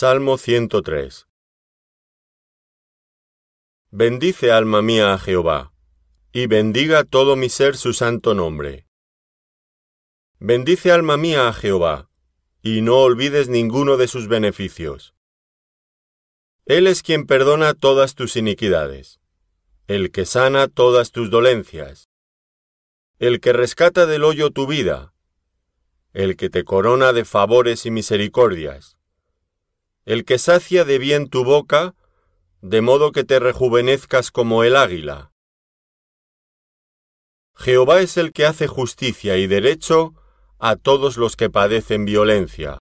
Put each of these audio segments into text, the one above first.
Salmo 103 Bendice alma mía a Jehová, y bendiga todo mi ser su santo nombre. Bendice alma mía a Jehová, y no olvides ninguno de sus beneficios. Él es quien perdona todas tus iniquidades, el que sana todas tus dolencias, el que rescata del hoyo tu vida, el que te corona de favores y misericordias el que sacia de bien tu boca, de modo que te rejuvenezcas como el águila. Jehová es el que hace justicia y derecho a todos los que padecen violencia.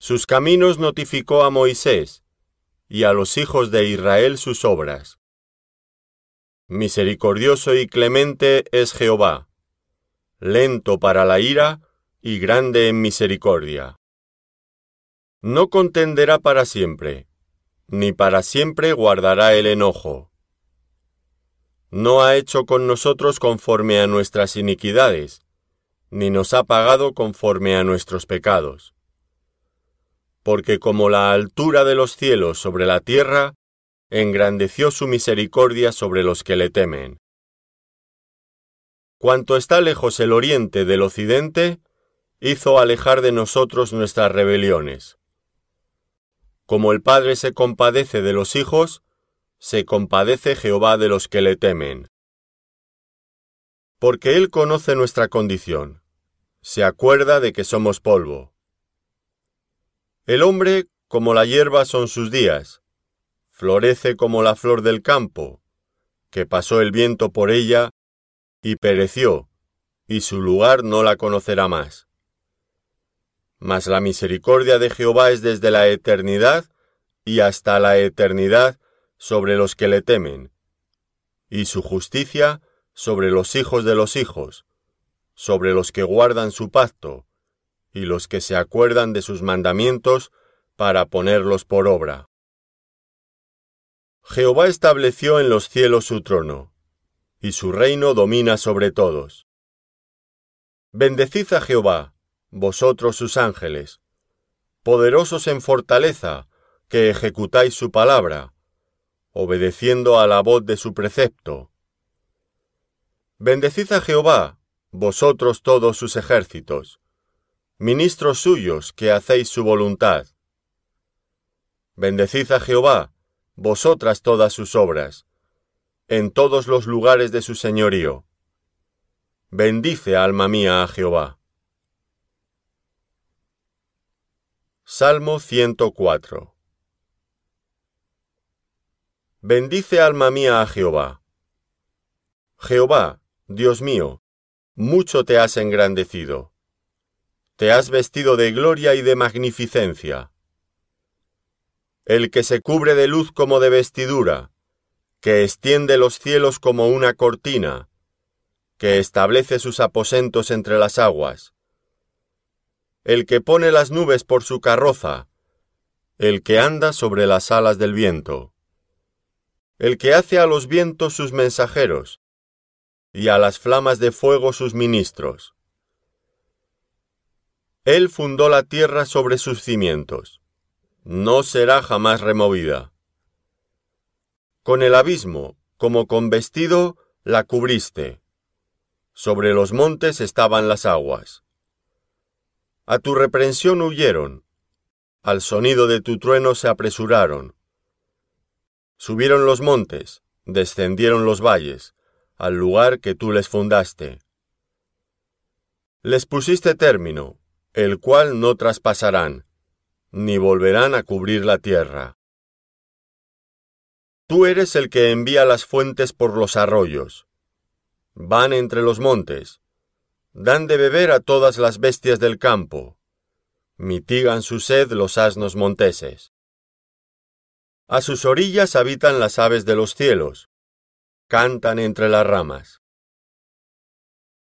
Sus caminos notificó a Moisés, y a los hijos de Israel sus obras. Misericordioso y clemente es Jehová, lento para la ira y grande en misericordia no contenderá para siempre, ni para siempre guardará el enojo. No ha hecho con nosotros conforme a nuestras iniquidades, ni nos ha pagado conforme a nuestros pecados. Porque como la altura de los cielos sobre la tierra, engrandeció su misericordia sobre los que le temen. Cuanto está lejos el oriente del occidente, hizo alejar de nosotros nuestras rebeliones. Como el Padre se compadece de los hijos, se compadece Jehová de los que le temen. Porque Él conoce nuestra condición, se acuerda de que somos polvo. El hombre, como la hierba son sus días, florece como la flor del campo, que pasó el viento por ella y pereció, y su lugar no la conocerá más. Mas la misericordia de Jehová es desde la eternidad y hasta la eternidad sobre los que le temen, y su justicia sobre los hijos de los hijos, sobre los que guardan su pacto, y los que se acuerdan de sus mandamientos para ponerlos por obra. Jehová estableció en los cielos su trono, y su reino domina sobre todos. Bendecid a Jehová, vosotros sus ángeles, poderosos en fortaleza, que ejecutáis su palabra, obedeciendo a la voz de su precepto. Bendecid a Jehová, vosotros todos sus ejércitos, ministros suyos que hacéis su voluntad. Bendecid a Jehová, vosotras todas sus obras, en todos los lugares de su señorío. Bendice, alma mía, a Jehová. Salmo 104 Bendice alma mía a Jehová. Jehová, Dios mío, mucho te has engrandecido. Te has vestido de gloria y de magnificencia. El que se cubre de luz como de vestidura, que extiende los cielos como una cortina, que establece sus aposentos entre las aguas el que pone las nubes por su carroza, el que anda sobre las alas del viento, el que hace a los vientos sus mensajeros, y a las flamas de fuego sus ministros. Él fundó la tierra sobre sus cimientos, no será jamás removida. Con el abismo, como con vestido, la cubriste. Sobre los montes estaban las aguas. A tu reprensión huyeron, al sonido de tu trueno se apresuraron. Subieron los montes, descendieron los valles, al lugar que tú les fundaste. Les pusiste término, el cual no traspasarán, ni volverán a cubrir la tierra. Tú eres el que envía las fuentes por los arroyos. Van entre los montes, dan de beber a todas las bestias del campo, mitigan su sed los asnos monteses. A sus orillas habitan las aves de los cielos, cantan entre las ramas.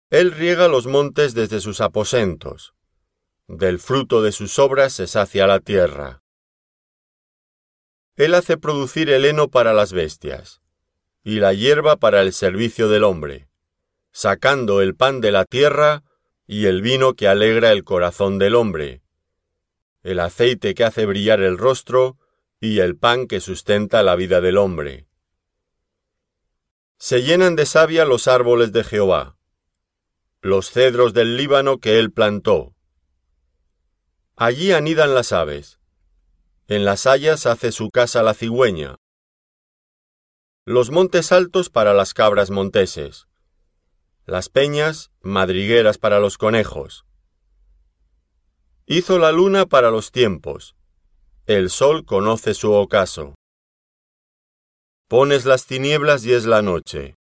Él riega los montes desde sus aposentos, del fruto de sus obras se sacia la tierra. Él hace producir el heno para las bestias, y la hierba para el servicio del hombre sacando el pan de la tierra y el vino que alegra el corazón del hombre, el aceite que hace brillar el rostro y el pan que sustenta la vida del hombre. Se llenan de savia los árboles de Jehová, los cedros del Líbano que él plantó. Allí anidan las aves, en las hayas hace su casa la cigüeña. Los montes altos para las cabras monteses, las peñas madrigueras para los conejos. Hizo la luna para los tiempos, el sol conoce su ocaso. Pones las tinieblas y es la noche,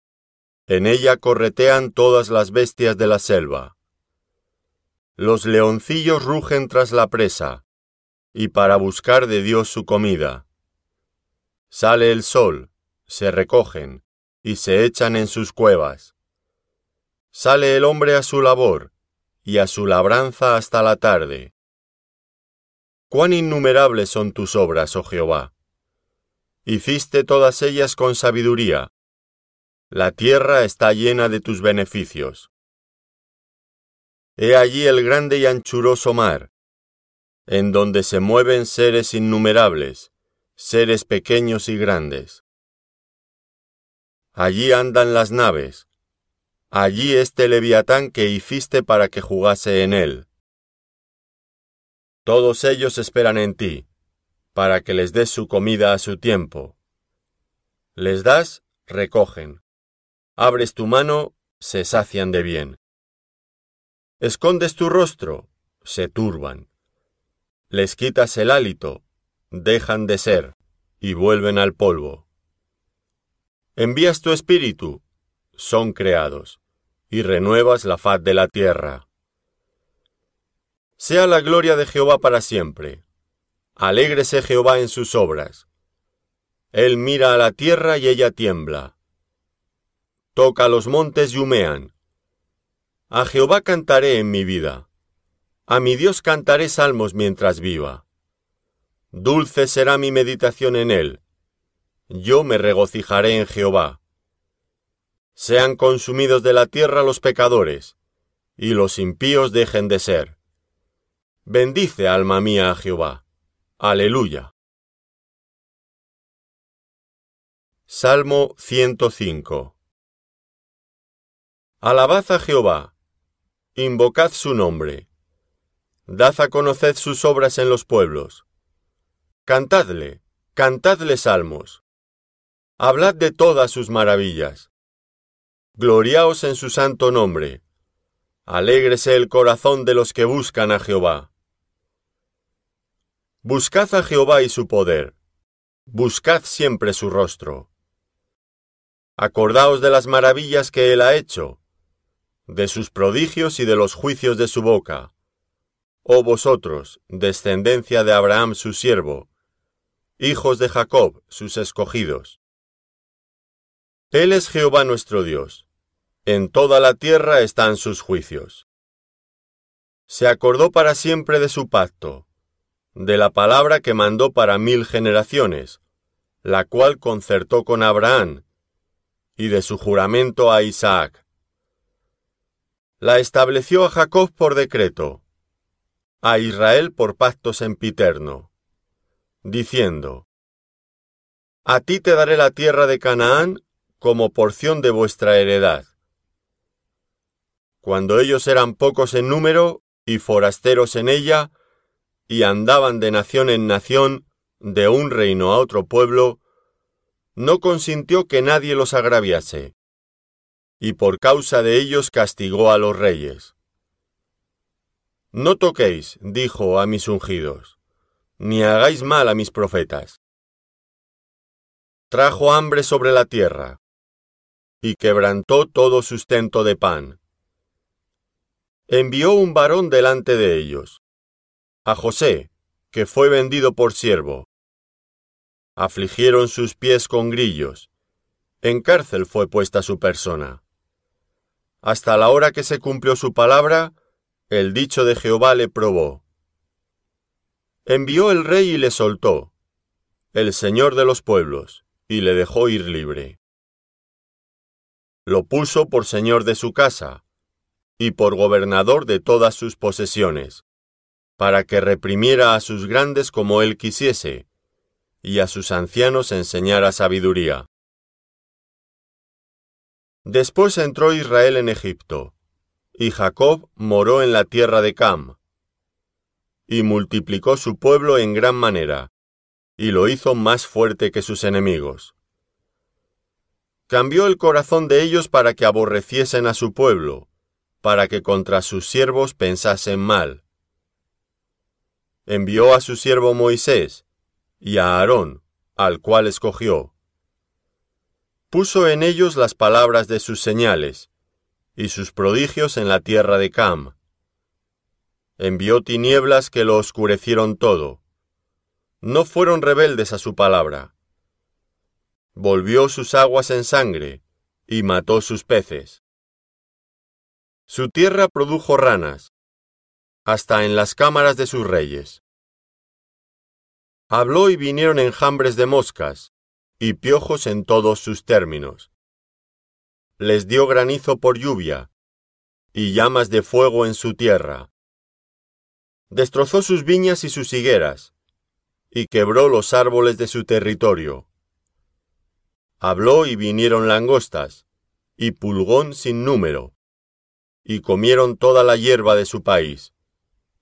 en ella corretean todas las bestias de la selva. Los leoncillos rugen tras la presa, y para buscar de Dios su comida. Sale el sol, se recogen, y se echan en sus cuevas. Sale el hombre a su labor, y a su labranza hasta la tarde. Cuán innumerables son tus obras, oh Jehová. Hiciste todas ellas con sabiduría. La tierra está llena de tus beneficios. He allí el grande y anchuroso mar, en donde se mueven seres innumerables, seres pequeños y grandes. Allí andan las naves, allí este leviatán que hiciste para que jugase en él. Todos ellos esperan en ti, para que les des su comida a su tiempo. Les das, recogen. Abres tu mano, se sacian de bien. Escondes tu rostro, se turban. Les quitas el hálito, dejan de ser, y vuelven al polvo. Envías tu espíritu, son creados, y renuevas la faz de la tierra. Sea la gloria de Jehová para siempre. Alégrese Jehová en sus obras. Él mira a la tierra y ella tiembla. Toca los montes y humean. A Jehová cantaré en mi vida. A mi Dios cantaré salmos mientras viva. Dulce será mi meditación en él. Yo me regocijaré en Jehová. Sean consumidos de la tierra los pecadores, y los impíos dejen de ser. Bendice, alma mía, a Jehová. Aleluya. Salmo 105 Alabad a Jehová, invocad su nombre Dad a conocer sus obras en los pueblos. Cantadle, cantadle salmos. Hablad de todas sus maravillas. Gloriaos en su santo nombre. Alégrese el corazón de los que buscan a Jehová. Buscad a Jehová y su poder. Buscad siempre su rostro. Acordaos de las maravillas que él ha hecho, de sus prodigios y de los juicios de su boca oh vosotros, descendencia de Abraham su siervo, hijos de Jacob sus escogidos. Él es Jehová nuestro Dios, en toda la tierra están sus juicios. Se acordó para siempre de su pacto, de la palabra que mandó para mil generaciones, la cual concertó con Abraham, y de su juramento a Isaac. La estableció a Jacob por decreto, a Israel por pacto sempiterno, diciendo, A ti te daré la tierra de Canaán como porción de vuestra heredad. Cuando ellos eran pocos en número y forasteros en ella, y andaban de nación en nación, de un reino a otro pueblo, no consintió que nadie los agraviase, y por causa de ellos castigó a los reyes. No toquéis, dijo a mis ungidos, ni hagáis mal a mis profetas. Trajo hambre sobre la tierra, y quebrantó todo sustento de pan. Envió un varón delante de ellos, a José, que fue vendido por siervo. Afligieron sus pies con grillos, en cárcel fue puesta su persona. Hasta la hora que se cumplió su palabra, el dicho de Jehová le probó. Envió el rey y le soltó, el señor de los pueblos, y le dejó ir libre. Lo puso por señor de su casa, y por gobernador de todas sus posesiones, para que reprimiera a sus grandes como él quisiese, y a sus ancianos enseñara sabiduría. Después entró Israel en Egipto, y Jacob moró en la tierra de Cam, y multiplicó su pueblo en gran manera, y lo hizo más fuerte que sus enemigos. Cambió el corazón de ellos para que aborreciesen a su pueblo, para que contra sus siervos pensasen mal. Envió a su siervo Moisés y a Aarón, al cual escogió. Puso en ellos las palabras de sus señales, y sus prodigios en la tierra de Cam. Envió tinieblas que lo oscurecieron todo. No fueron rebeldes a su palabra. Volvió sus aguas en sangre, y mató sus peces. Su tierra produjo ranas, hasta en las cámaras de sus reyes. Habló y vinieron enjambres de moscas, y piojos en todos sus términos. Les dio granizo por lluvia, y llamas de fuego en su tierra. Destrozó sus viñas y sus higueras, y quebró los árboles de su territorio. Habló y vinieron langostas, y pulgón sin número, y comieron toda la hierba de su país,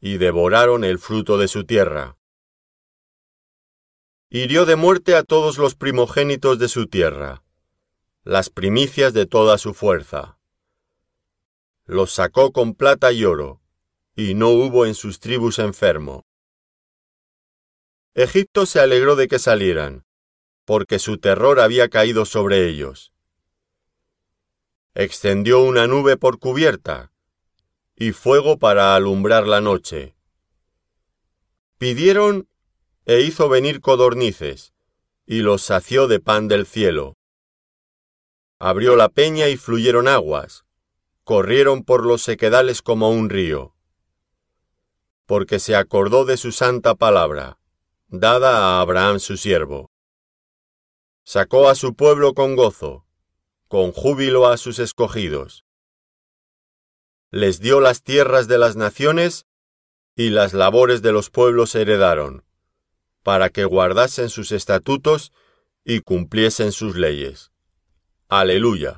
y devoraron el fruto de su tierra. Hirió de muerte a todos los primogénitos de su tierra, las primicias de toda su fuerza. Los sacó con plata y oro, y no hubo en sus tribus enfermo. Egipto se alegró de que salieran, porque su terror había caído sobre ellos extendió una nube por cubierta y fuego para alumbrar la noche. Pidieron e hizo venir codornices, y los sació de pan del cielo. Abrió la peña y fluyeron aguas, corrieron por los sequedales como un río. Porque se acordó de su santa palabra, dada a Abraham su siervo. Sacó a su pueblo con gozo, con júbilo a sus escogidos. Les dio las tierras de las naciones y las labores de los pueblos heredaron, para que guardasen sus estatutos y cumpliesen sus leyes. Aleluya.